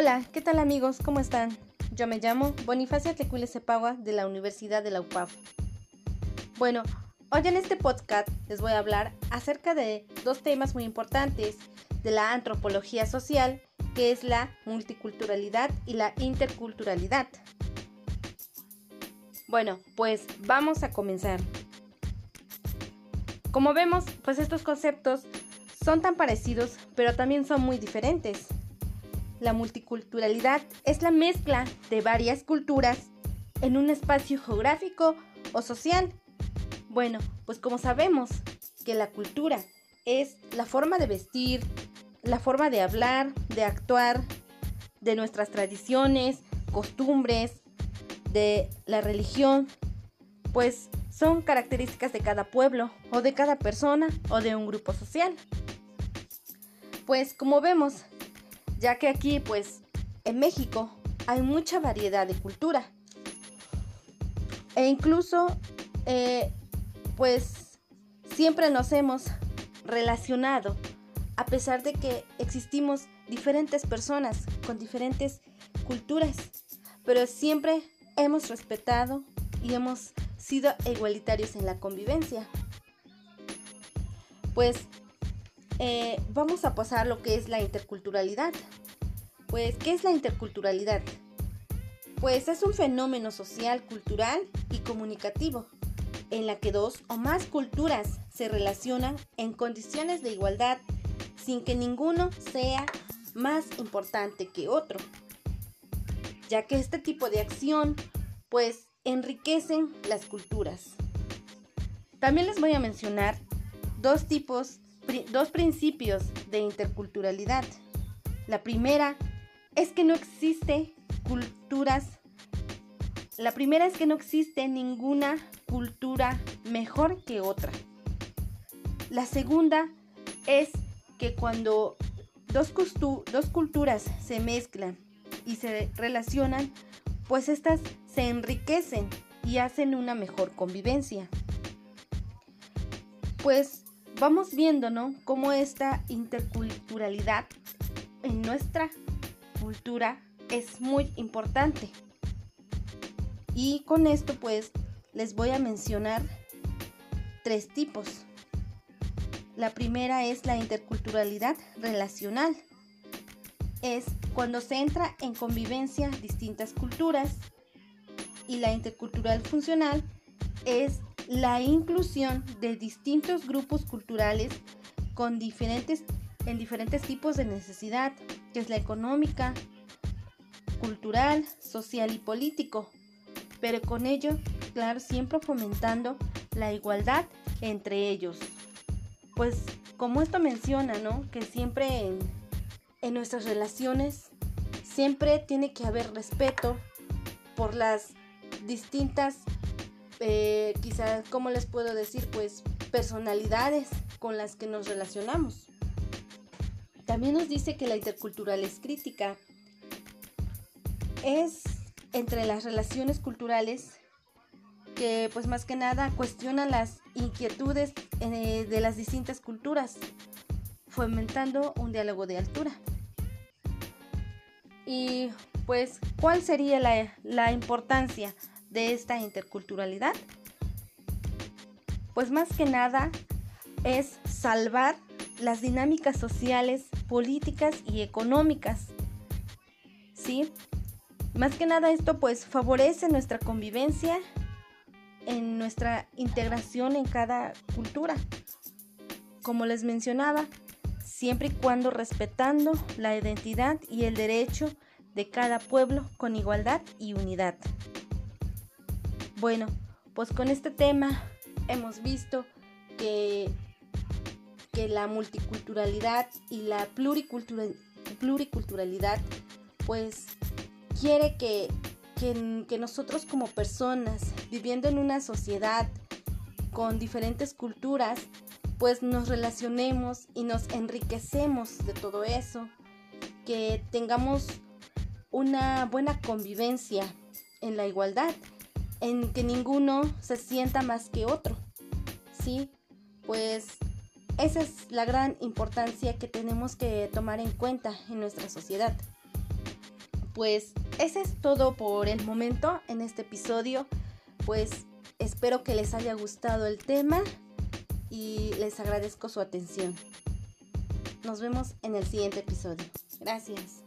Hola, ¿qué tal amigos? ¿Cómo están? Yo me llamo Bonifacia Tlecule Cepagua de la Universidad de la UPAF. Bueno, hoy en este podcast les voy a hablar acerca de dos temas muy importantes de la antropología social, que es la multiculturalidad y la interculturalidad. Bueno, pues vamos a comenzar. Como vemos, pues estos conceptos son tan parecidos, pero también son muy diferentes. La multiculturalidad es la mezcla de varias culturas en un espacio geográfico o social. Bueno, pues como sabemos que la cultura es la forma de vestir, la forma de hablar, de actuar, de nuestras tradiciones, costumbres, de la religión, pues son características de cada pueblo o de cada persona o de un grupo social. Pues como vemos, ya que aquí pues en México hay mucha variedad de cultura e incluso eh, pues siempre nos hemos relacionado a pesar de que existimos diferentes personas con diferentes culturas, pero siempre hemos respetado y hemos sido igualitarios en la convivencia. Pues eh, vamos a pasar lo que es la interculturalidad. Pues, ¿qué es la interculturalidad? Pues es un fenómeno social, cultural y comunicativo en la que dos o más culturas se relacionan en condiciones de igualdad sin que ninguno sea más importante que otro ya que este tipo de acción pues enriquecen las culturas. También les voy a mencionar dos tipos, dos principios de interculturalidad. La primera es que no existe culturas, la primera es que no existe ninguna cultura mejor que otra. La segunda es que cuando dos, dos culturas se mezclan y se relacionan, pues estas se enriquecen y hacen una mejor convivencia. Pues vamos viendo. Cómo esta interculturalidad en nuestra cultura es muy importante. Y con esto pues les voy a mencionar tres tipos. La primera es la interculturalidad relacional. Es cuando se entra en convivencia distintas culturas y la intercultural funcional es la inclusión de distintos grupos culturales con diferentes en diferentes tipos de necesidad, que es la económica, cultural, social y político, pero con ello, claro, siempre fomentando la igualdad entre ellos. Pues como esto menciona, ¿no? Que siempre en en nuestras relaciones siempre tiene que haber respeto por las distintas, eh, quizás, ¿cómo les puedo decir? Pues personalidades con las que nos relacionamos. También nos dice que la intercultural es crítica. Es entre las relaciones culturales que pues más que nada cuestiona las inquietudes eh, de las distintas culturas, fomentando un diálogo de altura. Y pues, ¿cuál sería la, importancia de esta interculturalidad? Pues más que nada es salvar las dinámicas sociales, políticas y económicas. ¿Sí? Más que nada esto pues favorece nuestra convivencia en nuestra integración en cada cultura. Como les mencionaba, siempre y cuando respetando la identidad y el derecho de cada pueblo con igualdad y unidad. Bueno, pues con este tema hemos visto que, que la multiculturalidad y la pluriculturalidad pues quiere que, que nosotros como personas viviendo en una sociedad con diferentes culturas pues nos relacionemos y nos enriquecemos de todo eso, que tengamos una buena convivencia en la igualdad, en que ninguno se sienta más que otro. ¿Sí? Pues esa es la gran importancia que tenemos que tomar en cuenta en nuestra sociedad. pues ese es todo por el momento en este episodio. Pues espero que les haya gustado el tema y les agradezco su atención. Nos vemos en el siguiente episodio. Gracias.